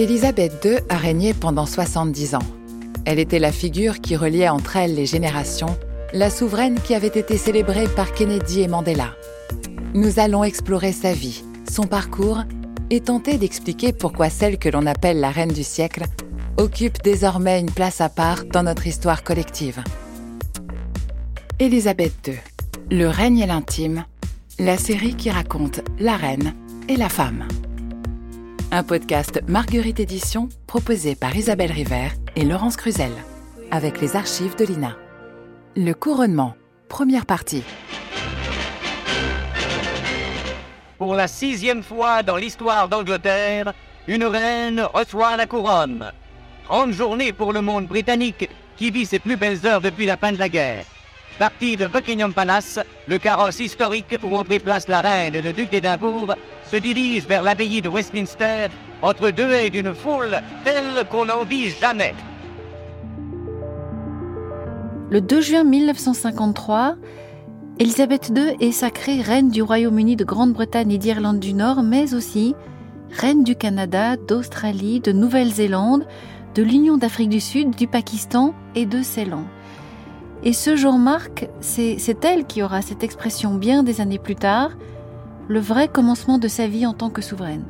Élisabeth II a régné pendant 70 ans. Elle était la figure qui reliait entre elles les générations, la souveraine qui avait été célébrée par Kennedy et Mandela. Nous allons explorer sa vie, son parcours et tenter d'expliquer pourquoi celle que l'on appelle la reine du siècle occupe désormais une place à part dans notre histoire collective. Élisabeth II, Le règne et l'intime, la série qui raconte la reine et la femme. Un podcast Marguerite Édition proposé par Isabelle River et Laurence Cruzel, avec les archives de l'INA. Le couronnement, première partie. Pour la sixième fois dans l'histoire d'Angleterre, une reine reçoit la couronne. Grande journée pour le monde britannique qui vit ses plus belles heures depuis la fin de la guerre. Parti de Buckingham Palace, le carrosse historique où ont place la reine et le duc d'Édimbourg se dirige vers l'abbaye de Westminster entre deux haies d'une foule telle qu'on n'en vit jamais. Le 2 juin 1953, Elisabeth II est sacrée reine du Royaume-Uni de Grande-Bretagne et d'Irlande du Nord, mais aussi reine du Canada, d'Australie, de Nouvelle-Zélande, de l'Union d'Afrique du Sud, du Pakistan et de Ceylan. Et ce jour marque, c'est elle qui aura cette expression bien des années plus tard, le vrai commencement de sa vie en tant que souveraine.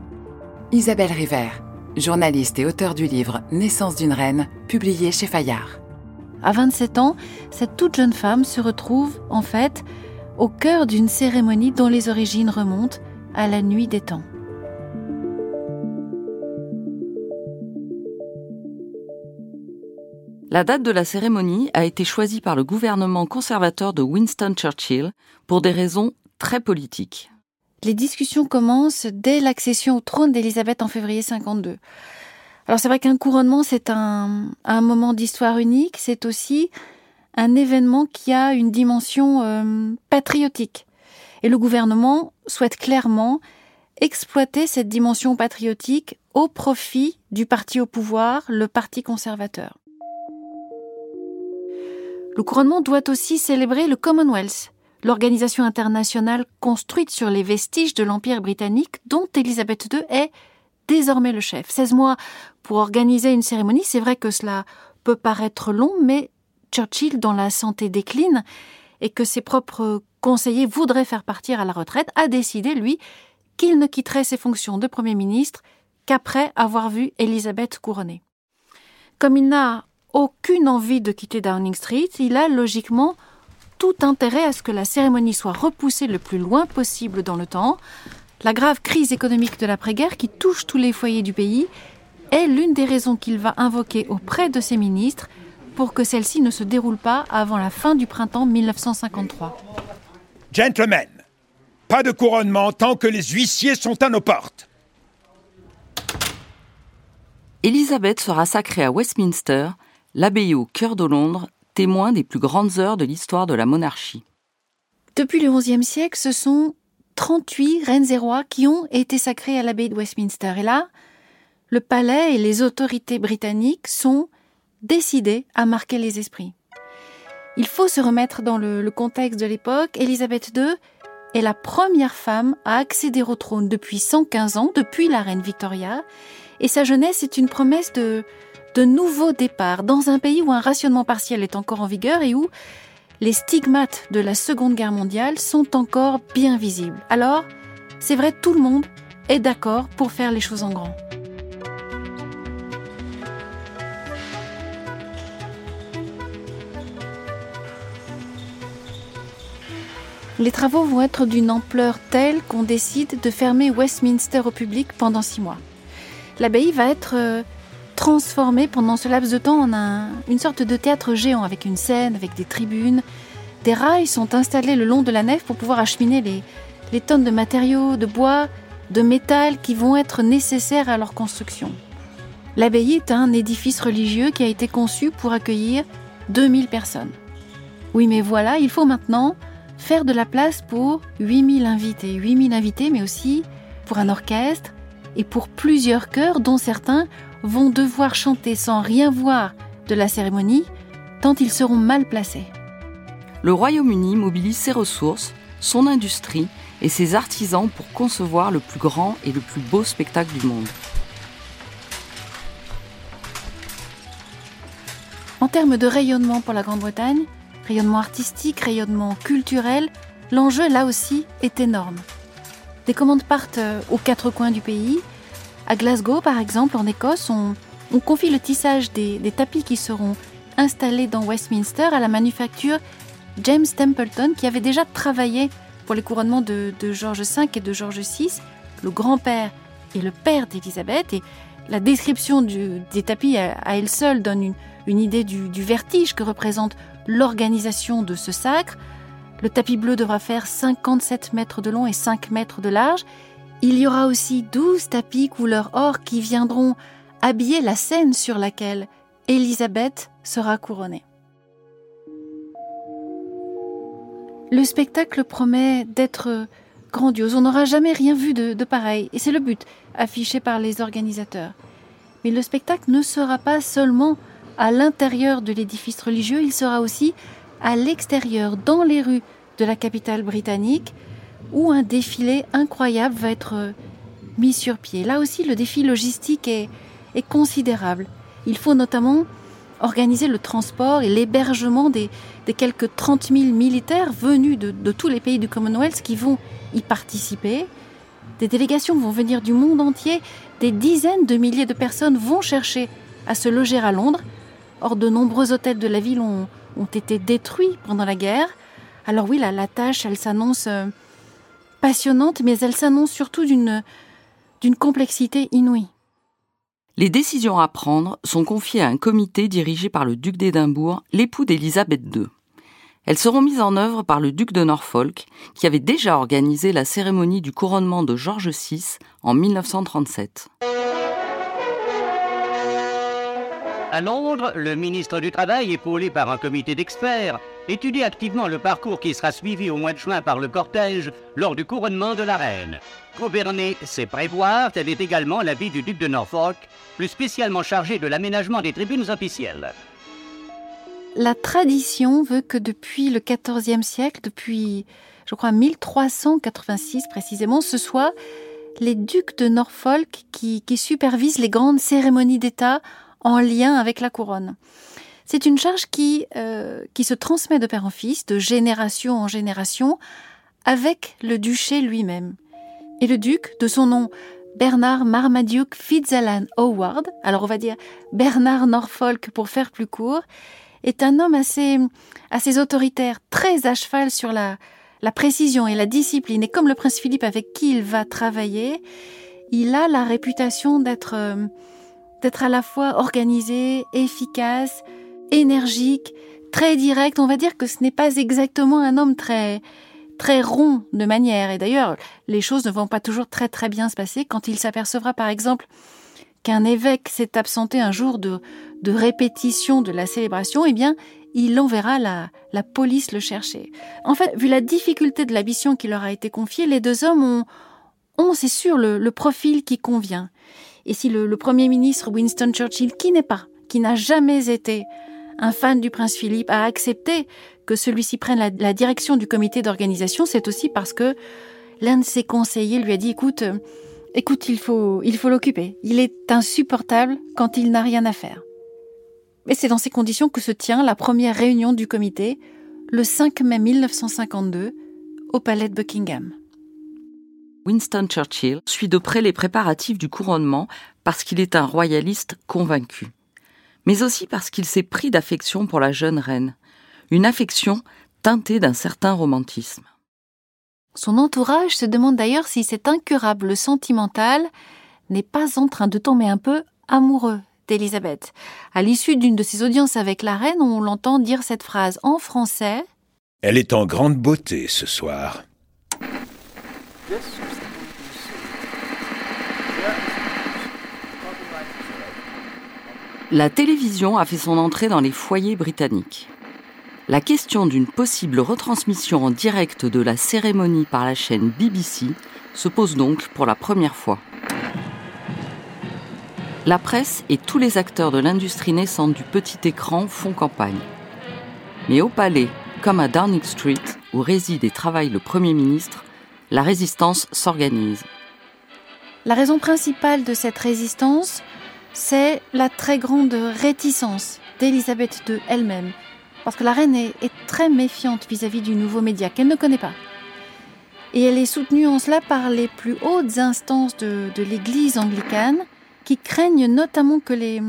Isabelle River, journaliste et auteur du livre Naissance d'une reine, publié chez Fayard. À 27 ans, cette toute jeune femme se retrouve, en fait, au cœur d'une cérémonie dont les origines remontent à la nuit des temps. La date de la cérémonie a été choisie par le gouvernement conservateur de Winston Churchill pour des raisons très politiques. Les discussions commencent dès l'accession au trône d'Élisabeth en février 52. Alors c'est vrai qu'un couronnement, c'est un, moment d'histoire unique, c'est aussi un événement qui a une dimension euh, patriotique. Et le gouvernement souhaite clairement exploiter cette dimension patriotique au profit du parti au pouvoir, le Parti conservateur. Le couronnement doit aussi célébrer le Commonwealth, l'organisation internationale construite sur les vestiges de l'Empire britannique dont Élisabeth II est désormais le chef. 16 mois pour organiser une cérémonie, c'est vrai que cela peut paraître long, mais Churchill, dont la santé décline et que ses propres conseillers voudraient faire partir à la retraite, a décidé, lui, qu'il ne quitterait ses fonctions de Premier ministre qu'après avoir vu Élisabeth couronnée. Comme il n'a aucune envie de quitter Downing Street, il a logiquement tout intérêt à ce que la cérémonie soit repoussée le plus loin possible dans le temps. La grave crise économique de l'après-guerre qui touche tous les foyers du pays est l'une des raisons qu'il va invoquer auprès de ses ministres pour que celle-ci ne se déroule pas avant la fin du printemps 1953. Gentlemen, pas de couronnement tant que les huissiers sont à nos portes. Élisabeth sera sacrée à Westminster l'abbaye au cœur de Londres, témoin des plus grandes heures de l'histoire de la monarchie. Depuis le XIe siècle, ce sont 38 reines et rois qui ont été sacrés à l'abbaye de Westminster. Et là, le palais et les autorités britanniques sont décidés à marquer les esprits. Il faut se remettre dans le, le contexte de l'époque. Élisabeth II est la première femme à accéder au trône depuis 115 ans, depuis la reine Victoria, et sa jeunesse est une promesse de, de nouveaux départs dans un pays où un rationnement partiel est encore en vigueur et où les stigmates de la Seconde Guerre mondiale sont encore bien visibles. Alors, c'est vrai, tout le monde est d'accord pour faire les choses en grand. Les travaux vont être d'une ampleur telle qu'on décide de fermer Westminster au public pendant six mois. L'abbaye va être euh, transformé pendant ce laps de temps en une sorte de théâtre géant avec une scène, avec des tribunes. Des rails sont installés le long de la nef pour pouvoir acheminer les, les tonnes de matériaux, de bois, de métal qui vont être nécessaires à leur construction. L'abbaye est un édifice religieux qui a été conçu pour accueillir 2000 personnes. Oui, mais voilà, il faut maintenant faire de la place pour 8000 invités. 8000 invités, mais aussi pour un orchestre et pour plusieurs chœurs dont certains vont devoir chanter sans rien voir de la cérémonie, tant ils seront mal placés. Le Royaume-Uni mobilise ses ressources, son industrie et ses artisans pour concevoir le plus grand et le plus beau spectacle du monde. En termes de rayonnement pour la Grande-Bretagne, rayonnement artistique, rayonnement culturel, l'enjeu là aussi est énorme. Des commandes partent euh, aux quatre coins du pays. À Glasgow, par exemple, en Écosse, on, confie le tissage des, tapis qui seront installés dans Westminster à la manufacture James Templeton, qui avait déjà travaillé pour les couronnements de, George V et de George VI, le grand-père et le père d'Élisabeth. Et la description des tapis à, elle seule donne une, idée du, du, vertige que représente l'organisation de ce sacre. Le tapis bleu devra faire 57 mètres de long et 5 mètres de large. Il y aura aussi 12 tapis couleur or qui viendront habiller la scène sur laquelle Élisabeth sera couronnée. Le spectacle promet d'être grandiose. On n'aura jamais rien vu de, pareil. Et c'est le but, affiché par les organisateurs. Mais le spectacle ne sera pas seulement à l'intérieur de l'édifice religieux, il sera aussi à l'extérieur, dans les rues de la capitale britannique, où un défilé incroyable va être mis sur pied. Là aussi, le défi logistique est considérable. Il faut notamment organiser le transport et l'hébergement des, quelques 30 000 militaires venus de, tous les pays du Commonwealth qui vont y participer. Des délégations vont venir du monde entier, des dizaines de milliers de personnes vont chercher à se loger à Londres. Or, de nombreux hôtels de la ville ont, ont été détruits pendant la guerre. Alors oui, la, la tâche, elle s'annonce euh, passionnante, mais elle s'annonce surtout d'une complexité inouïe. Les décisions à prendre sont confiées à un comité dirigé par le duc d'Édimbourg, l'époux d'Élisabeth II. Elles seront mises en œuvre par le duc de Norfolk, qui avait déjà organisé la cérémonie du couronnement de George VI en 1937. À Londres, le ministre du Travail, épaulé par un comité d'experts, étudie activement le parcours qui sera suivi au mois de juin par le cortège lors du couronnement de la reine. Gouverner, c'est prévoir, tel est également l'avis du duc de Norfolk, plus spécialement chargé de l'aménagement des tribunes officielles. La tradition veut que depuis le XIVe siècle, depuis, je crois, 1386 précisément, ce soit les ducs de Norfolk qui, qui supervisent les grandes cérémonies d'État en lien avec la couronne. C'est une charge qui, euh, qui se transmet de père en fils, de génération en génération, avec le duché lui-même. Et le duc, de son nom Bernard Marmaduke Fitzalan Howard, alors on va dire Bernard Norfolk pour faire plus court, est un homme assez, assez autoritaire, très à cheval sur la, la précision et la discipline. Et comme le prince Philippe avec qui il va travailler, il a la réputation d'être euh, d'être à la fois organisé, efficace, énergique, très direct. On va dire que ce n'est pas exactement un homme très très rond de manière. Et d'ailleurs, les choses ne vont pas toujours très très bien se passer quand il s'apercevra par exemple qu'un évêque s'est absenté un jour de, de répétition de la célébration, eh bien, il enverra la, la police le chercher. En fait, vu la difficulté de la mission qui leur a été confiée, les deux hommes ont, ont c'est sûr, le, le profil qui convient. Et si le, Premier ministre Winston Churchill, qui n'est pas, qui n'a jamais été un fan du prince Philippe, a accepté que celui-ci prenne la, direction du comité d'organisation, c'est aussi parce que l'un de ses conseillers lui a dit écoute, écoute, il faut, il faut l'occuper. Il est insupportable quand il n'a rien à faire. Et c'est dans ces conditions que se tient la première réunion du comité, le 5 mai 1952, au palais de Buckingham. Winston Churchill suit de près les préparatifs du couronnement parce qu'il est un royaliste convaincu, mais aussi parce qu'il s'est pris d'affection pour la jeune reine, une affection teintée d'un certain romantisme. Son entourage se demande d'ailleurs si cet incurable sentimental n'est pas en train de tomber un peu amoureux d'Élisabeth. À l'issue d'une de ses audiences avec la reine, on l'entend dire cette phrase en français. Elle est en grande beauté ce soir. La télévision a fait son entrée dans les foyers britanniques. La question d'une possible retransmission en direct de la cérémonie par la chaîne BBC se pose donc pour la première fois. La presse et tous les acteurs de l'industrie naissante du petit écran font campagne. Mais au palais, comme à Downing Street, où réside et travaille le Premier ministre, la résistance s'organise. La raison principale de cette résistance, c'est la très grande réticence d'Élisabeth II elle-même, parce que la reine est, très méfiante vis-à-vis du nouveau média qu'elle ne connaît pas. Et elle est soutenue en cela par les plus hautes instances de, l'Église anglicane, qui craignent notamment que les,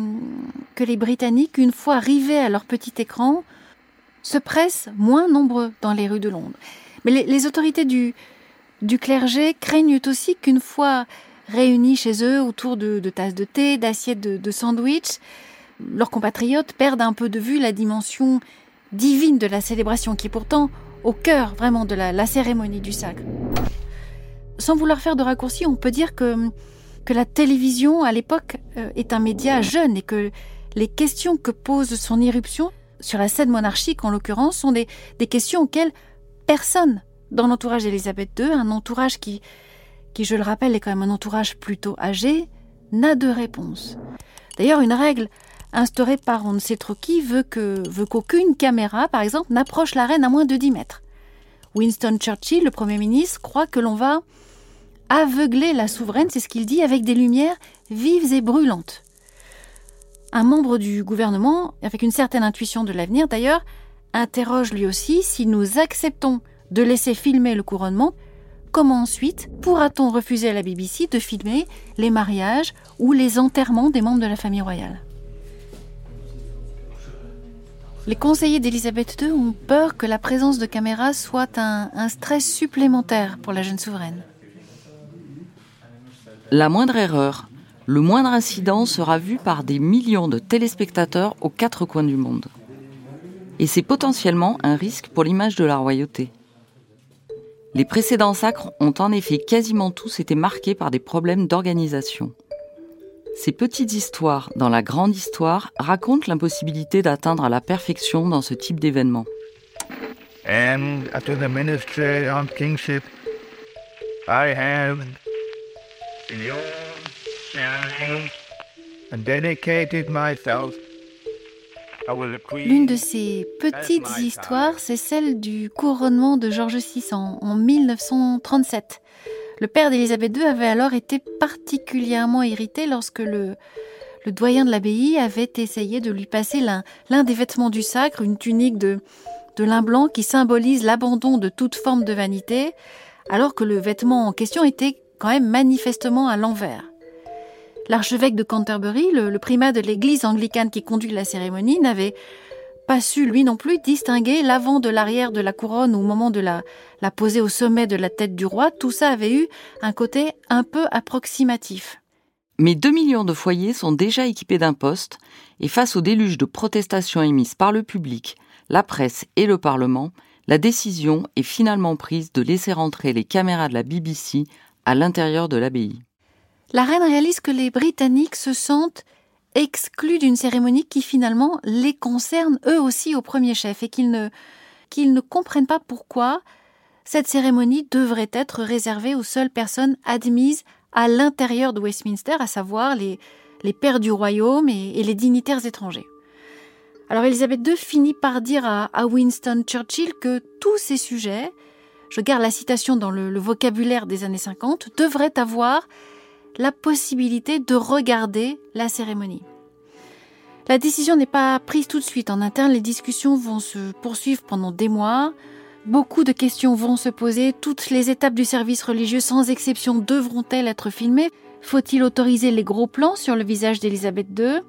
que les Britanniques, une fois arrivés à leur petit écran, se pressent moins nombreux dans les rues de Londres. Mais les, autorités du, du clergé craignent aussi qu'une fois réunis chez eux autour de, tasses de thé, d'assiettes de, de sandwich, leurs compatriotes perdent un peu de vue la dimension divine de la célébration qui est pourtant au cœur vraiment de la, cérémonie du sacre. Sans vouloir faire de raccourcis, on peut dire que, que la télévision à l'époque euh, est un média jeune et que les questions que pose son irruption sur la scène monarchique en l'occurrence sont des, des questions auxquelles personne dans l'entourage d'Élisabeth II, un entourage qui, qui, je le rappelle, est quand même un entourage plutôt âgé, n'a de réponse. D'ailleurs, une règle instaurée par on ne sait trop qui veut veut qu'aucune caméra, par exemple, n'approche la reine à moins de 10 mètres. Winston Churchill, le Premier ministre, croit que l'on va aveugler la souveraine, c'est ce qu'il dit, avec des lumières vives et brûlantes. Un membre du gouvernement, avec une certaine intuition de l'avenir d'ailleurs, interroge lui aussi si nous acceptons de laisser filmer le couronnement, comment ensuite pourra-t-on refuser à la BBC de filmer les mariages ou les enterrements des membres de la famille royale? Les conseillers d'Elisabeth II ont peur que la présence de caméras soit un, un stress supplémentaire pour la jeune souveraine. La moindre erreur, le moindre incident sera vu par des millions de téléspectateurs aux quatre coins du monde. Et c'est potentiellement un risque pour l'image de la royauté. Les précédents sacres ont en effet quasiment tous été marqués par des problèmes d'organisation. Ces petites histoires dans la grande histoire racontent l'impossibilité d'atteindre la perfection dans ce type d'événement. And after the ministry kingship, I have dedicated myself L'une de ces petites histoires, c'est celle du couronnement de George VI en, 1937. Le père d'Élisabeth II avait alors été particulièrement irrité lorsque le, le doyen de l'abbaye avait essayé de lui passer l'un des vêtements du sacre, une tunique de, de lin blanc qui symbolise l'abandon de toute forme de vanité, alors que le vêtement en question était quand même manifestement à l'envers. L'archevêque de Canterbury, le, primat de l'église anglicane qui conduit la cérémonie, n'avait pas su lui non plus distinguer l'avant de l'arrière de la couronne au moment de la, la poser au sommet de la tête du roi. Tout ça avait eu un côté un peu approximatif. Mais 2 millions de foyers sont déjà équipés d'un poste, et face au déluge de protestations émises par le public, la presse et le Parlement, la décision est finalement prise de laisser entrer les caméras de la BBC à l'intérieur de l'abbaye la reine réalise que les Britanniques se sentent exclus d'une cérémonie qui finalement les concerne eux aussi au premier chef et qu'ils ne, comprennent pas pourquoi cette cérémonie devrait être réservée aux seules personnes admises à l'intérieur de Westminster, à savoir les, les pères du royaume et, les dignitaires étrangers. Alors Elisabeth II finit par dire à, Winston Churchill que tous ces sujets, je garde la citation dans le, le vocabulaire des années 50, devraient avoir la possibilité de regarder la cérémonie. La décision n'est pas prise tout de suite. En interne, les discussions vont se poursuivre pendant des mois. Beaucoup de questions vont se poser. Toutes les étapes du service religieux, sans exception, devront-elles être filmées? Faut-il autoriser les gros plans sur le visage d'Élisabeth II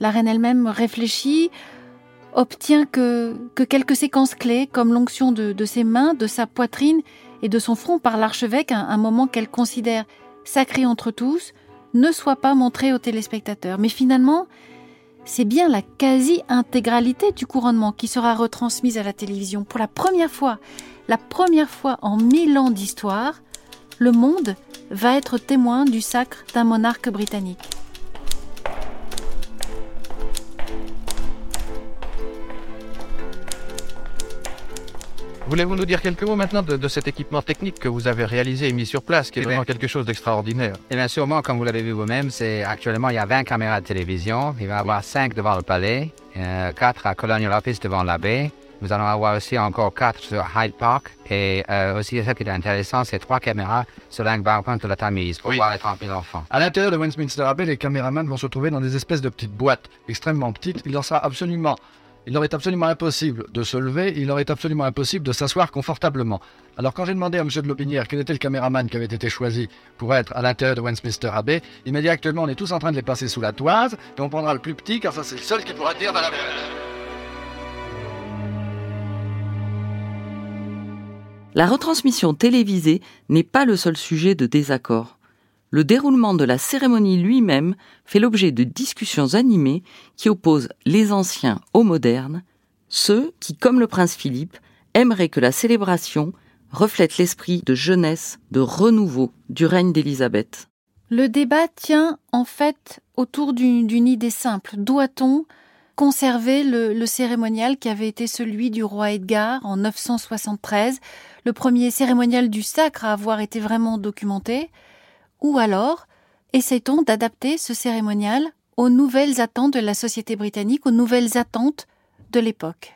La reine elle-même réfléchit, obtient que, que quelques séquences clés, comme l'onction de, ses mains, de sa poitrine et de son front par l'archevêque, un moment qu'elle considère sacré entre tous, ne soit pas montré aux téléspectateurs. Mais finalement, c'est bien la quasi-intégralité du couronnement qui sera retransmise à la télévision. Pour la première fois, la première fois en mille ans d'histoire, le monde va être témoin du sacre d'un monarque britannique. Voulez-vous nous dire quelques mots maintenant de, cet équipement technique que vous avez réalisé et mis sur place, qui est eh vraiment quelque chose d'extraordinaire? Eh bien, sûrement, comme vous l'avez vu vous-même, c'est actuellement, il y a 20 caméras de télévision. Il va y avoir 5 devant le palais, 4 euh, à Colonial Office devant la baie, Nous allons avoir aussi encore quatre sur Hyde Park. Et euh, aussi, ce qui est intéressant, c'est trois caméras sur l'embankment de la Tamise pour Oui. voir les 30 000 enfants. À l'intérieur de Westminster Abbey, les caméramans vont se trouver dans des espèces de petites boîtes extrêmement petites. Il leur sera absolument, il leur est absolument impossible de se lever, il leur est absolument impossible de s'asseoir confortablement. Alors quand j'ai demandé à M. de Lobinière quel était le caméraman qui avait été choisi pour être à l'intérieur de Westminster Abbey, il m'a dit actuellement on est tous en train de les passer sous la toise et on prendra le plus petit car ça c'est le seul qui pourra dire la La retransmission télévisée n'est pas le seul sujet de désaccord. Le déroulement de la cérémonie lui-même fait l'objet de discussions animées qui opposent les anciens aux modernes, ceux qui, comme le prince Philippe, aimeraient que la célébration reflète l'esprit de jeunesse, de renouveau du règne d'Élisabeth. Le débat tient en fait autour d'une idée simple. Doit-on conserver le, le cérémonial qui avait été celui du roi Edgar en 973, le premier cérémonial du sacre à avoir été vraiment documenté Ou alors, essaie-t-on d'adapter ce cérémonial aux nouvelles attentes de la société britannique, aux nouvelles attentes de l'époque?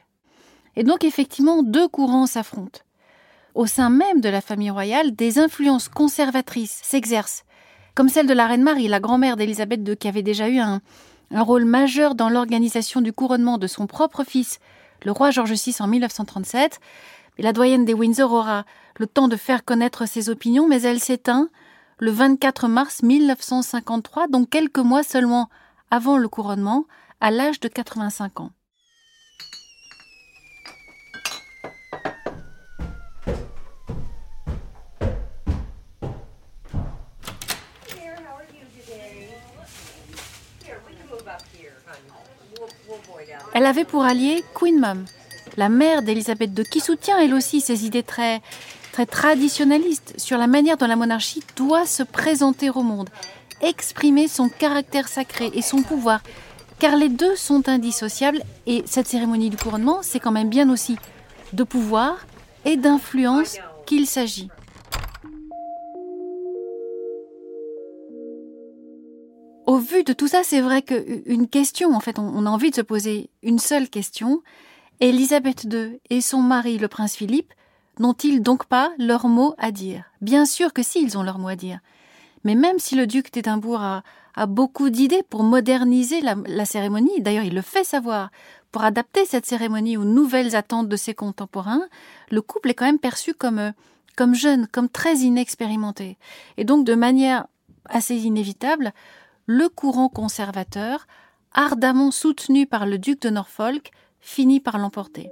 Et donc effectivement, deux courants s'affrontent. Au sein même de la famille royale, des influences conservatrices s'exercent comme celle de la reine Marie, la grand-mère d'Élisabeth II, qui avait déjà eu un, rôle majeur dans l'organisation du couronnement de son propre fils, le roi George VI, en 1937. Et la doyenne des Windsor aura le temps de faire connaître ses opinions, mais elle s'éteint le 24 mars 1953, donc quelques mois seulement avant le couronnement, à l'âge de 85 ans. Elle avait pour allié Queen Mum, la mère d'Élisabeth II, qui soutient elle aussi ses idées très, très traditionnalistes sur la manière dont la monarchie doit se présenter au monde, exprimer son caractère sacré et son pouvoir, car les deux sont indissociables et cette cérémonie du couronnement, c'est quand même bien aussi de pouvoir et d'influence qu'il s'agit. Au vu de tout ça, c'est vrai qu'une question, en fait, on, on a envie de se poser une seule question. Élisabeth II et son mari, le prince Philippe, n'ont-ils donc pas leur mot à dire? Bien sûr que si, ils ont leur mot à dire. Mais même si le duc d'Édimbourg a, beaucoup d'idées pour moderniser la, cérémonie, d'ailleurs il le fait savoir, pour adapter cette cérémonie aux nouvelles attentes de ses contemporains, le couple est quand même perçu comme, euh, comme jeune, comme très inexpérimenté. Et donc de manière assez inévitable, le courant conservateur, ardemment soutenu par le duc de Norfolk, finit par l'emporter.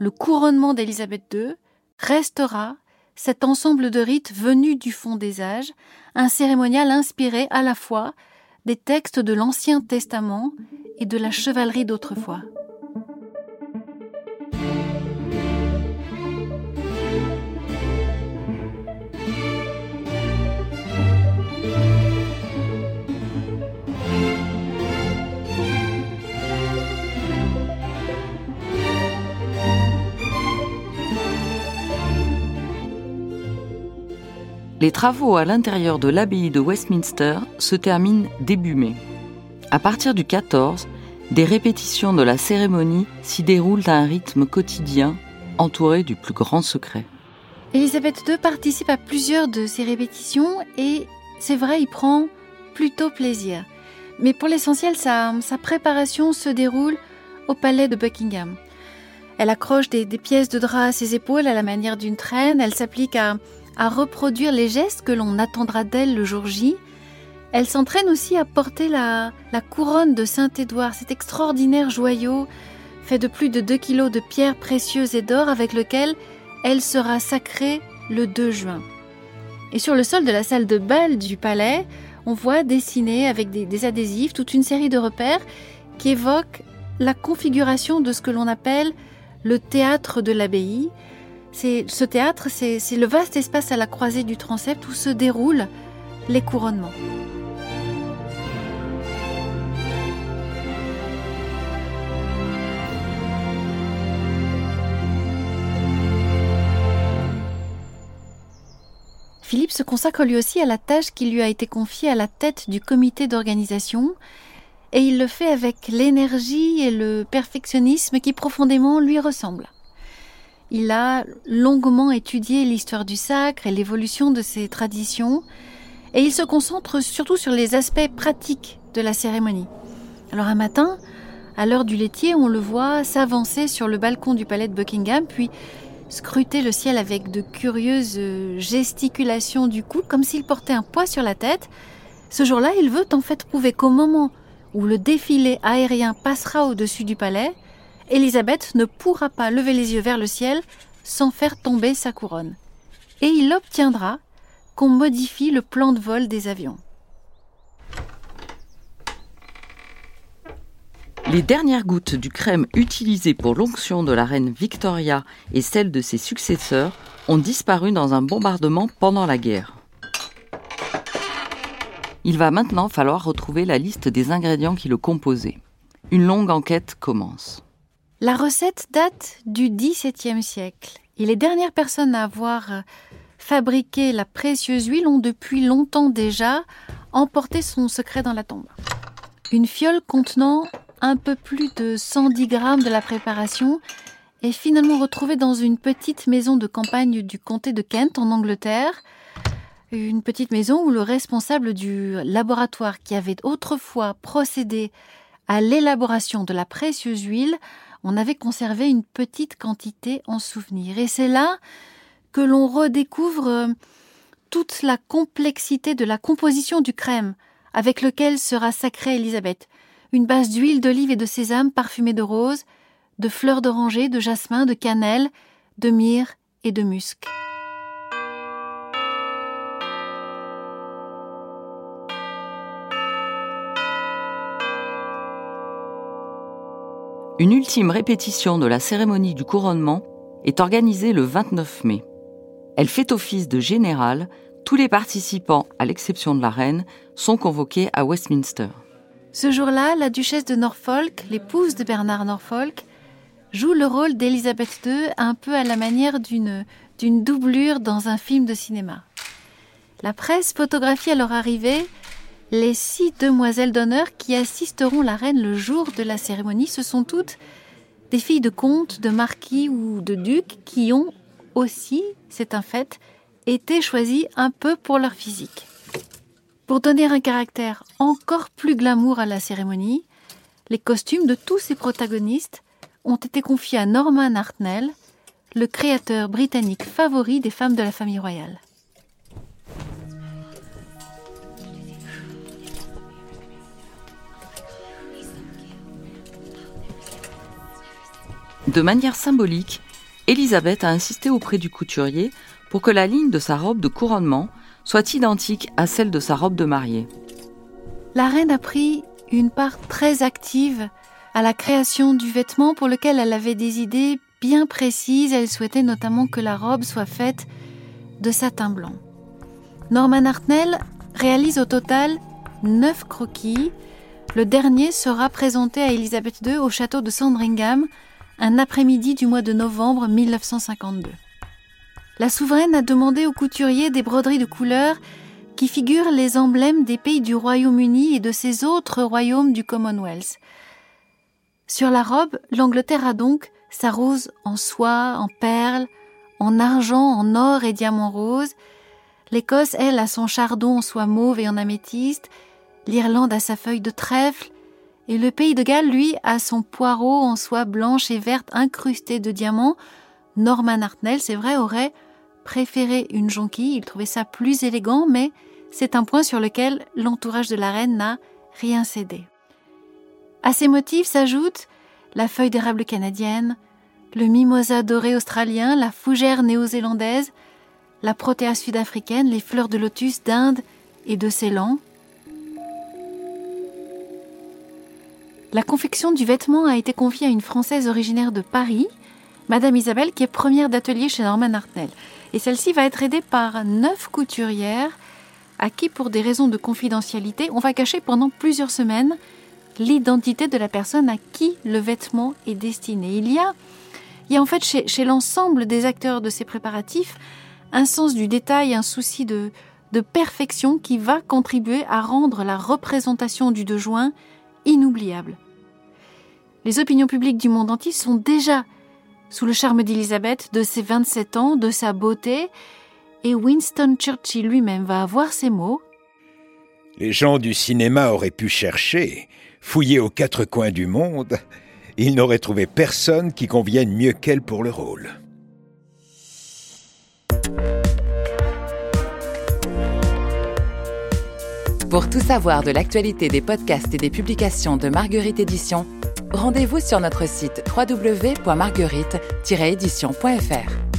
Le couronnement d'Élisabeth II restera cet ensemble de rites venus du fond des âges, un cérémonial inspiré à la fois des textes de l'Ancien Testament et de la chevalerie d'autrefois. Les travaux à l'intérieur de l'abbaye de Westminster se terminent début mai. À partir du 14, des répétitions de la cérémonie s'y déroulent à un rythme quotidien, entouré du plus grand secret. Élisabeth II participe à plusieurs de ces répétitions et c'est vrai, il prend plutôt plaisir. Mais pour l'essentiel, sa, préparation se déroule au palais de Buckingham. Elle accroche des pièces de drap à ses épaules à la manière d'une traîne, elle s'applique à, à reproduire les gestes que l'on attendra d'elle le jour J. Elle s'entraîne aussi à porter la, couronne de Saint-Édouard, cet extraordinaire joyau fait de plus de 2 kilos de pierres précieuses et d'or avec lequel elle sera sacrée le 2 juin. Et sur le sol de la salle de bal du palais, on voit dessiner avec des adhésifs toute une série de repères qui évoquent la configuration de ce que l'on appelle le théâtre de l'abbaye. Ce théâtre, c'est le vaste espace à la croisée du transept où se déroulent les couronnements. Philippe se consacre lui aussi à la tâche qui lui a été confiée à la tête du comité d'organisation. et il le fait avec l'énergie et le perfectionnisme qui profondément lui ressemblent. Il a longuement étudié l'histoire du sacre et l'évolution de ses traditions, et il se concentre surtout sur les aspects pratiques de la cérémonie. Alors un matin, à l'heure du laitier, on le voit s'avancer sur le balcon du palais de Buckingham, puis scruter le ciel avec de curieuses gesticulations du cou, comme s'il portait un poids sur la tête. Ce jour-là, il veut en fait prouver qu'au moment où le défilé aérien passera au-dessus du palais, Élisabeth ne pourra pas lever les yeux vers le ciel sans faire tomber sa couronne. Et il obtiendra qu'on modifie le plan de vol des avions. Les dernières gouttes du crème utilisées pour l'onction de la reine Victoria et celle de ses successeurs ont disparu dans un bombardement pendant la guerre. Il va maintenant falloir retrouver la liste des ingrédients qui le composaient. Une longue enquête commence. La recette date du XVIIe siècle et les dernières personnes à avoir euh, fabriqué la précieuse huile ont depuis longtemps déjà emporté son secret dans la tombe. Une fiole contenant un peu plus de 110 grammes de la préparation est finalement retrouvée dans une petite maison de campagne du comté de Kent en Angleterre. Une petite maison où le responsable du laboratoire qui avait autrefois procédé à l'élaboration de la précieuse huile on avait conservé une petite quantité en souvenir. Et c'est là que l'on redécouvre euh, toute la complexité de la composition du crème avec lequel sera sacrée Élisabeth. Une base d'huile d'olive et de sésame parfumée de rose, de fleurs d'oranger, de jasmin, de cannelle, de myrrhe et de musc. Une ultime répétition de la cérémonie du couronnement est organisée le 29 mai. Elle fait office de générale, tous les participants, à l'exception de la reine, sont convoqués à Westminster. Ce jour-là, la duchesse de Norfolk, l'épouse de Bernard Norfolk, joue le rôle d'Élisabeth II un peu à la manière d'une d'une doublure dans un film de cinéma. La presse photographie à leur arrivée les six demoiselles d'honneur qui assisteront la reine le jour de la cérémonie, ce sont toutes des filles de comtes, de marquis ou de ducs qui ont aussi, c'est un fait, été choisies un peu pour leur physique. Pour donner un caractère encore plus glamour à la cérémonie, les costumes de tous ces protagonistes ont été confiés à Norman Hartnell, le créateur britannique favori des femmes de la famille royale. De manière symbolique, Élisabeth a insisté auprès du couturier pour que la ligne de sa robe de couronnement soit identique à celle de sa robe de mariée. La reine a pris une part très active à la création du vêtement pour lequel elle avait des idées bien précises. Elle souhaitait notamment que la robe soit faite de satin blanc. Norman Hartnell réalise au total neuf croquis. Le dernier sera présenté à Elisabeth II au château de Sandringham un après-midi du mois de novembre 1952. La souveraine a demandé au couturier des broderies de couleurs qui figurent les emblèmes des pays du Royaume-Uni et de ses autres royaumes du Commonwealth. Sur la robe, l'Angleterre a donc sa rose en soie, en perles, en argent, en or et diamant rose. L'Écosse, elle, a son chardon en soie mauve et en améthyste. L'Irlande a sa feuille de trèfle. Et le pays de Galles, lui, a son poireau en soie blanche et verte incrustée de diamants. Norman Hartnell, c'est vrai, aurait préféré une jonquille, il trouvait ça plus élégant, mais c'est un point sur lequel l'entourage de la reine n'a rien cédé. À ces motifs s'ajoutent la feuille d'érable canadienne, le mimosa doré australien, la fougère néo-zélandaise, la protéa sud-africaine, les fleurs de lotus d'Inde et de Ceylan, La confection du vêtement a été confiée à une Française originaire de Paris, Madame Isabelle, qui est première d'atelier chez Norman Hartnell. Et celle-ci va être aidée par neuf couturières à qui, pour des raisons de confidentialité, on va cacher pendant plusieurs semaines l'identité de la personne à qui le vêtement est destiné. Il y a, il y a en fait chez, l'ensemble des acteurs de ces préparatifs un sens du détail, un souci de, de perfection qui va contribuer à rendre la représentation du 2 juin inoubliable. Les opinions publiques du monde entier sont déjà sous le charme d'Elisabeth, de ses 27 ans, de sa beauté, et Winston Churchill lui-même va avoir ces mots. Les gens du cinéma auraient pu chercher, fouiller aux quatre coins du monde, ils n'auraient trouvé personne qui convienne mieux qu'elle pour le rôle. Pour tout savoir de l'actualité des podcasts et des publications de Marguerite Éditions, rendez-vous sur notre site www.marguerite-édition.fr.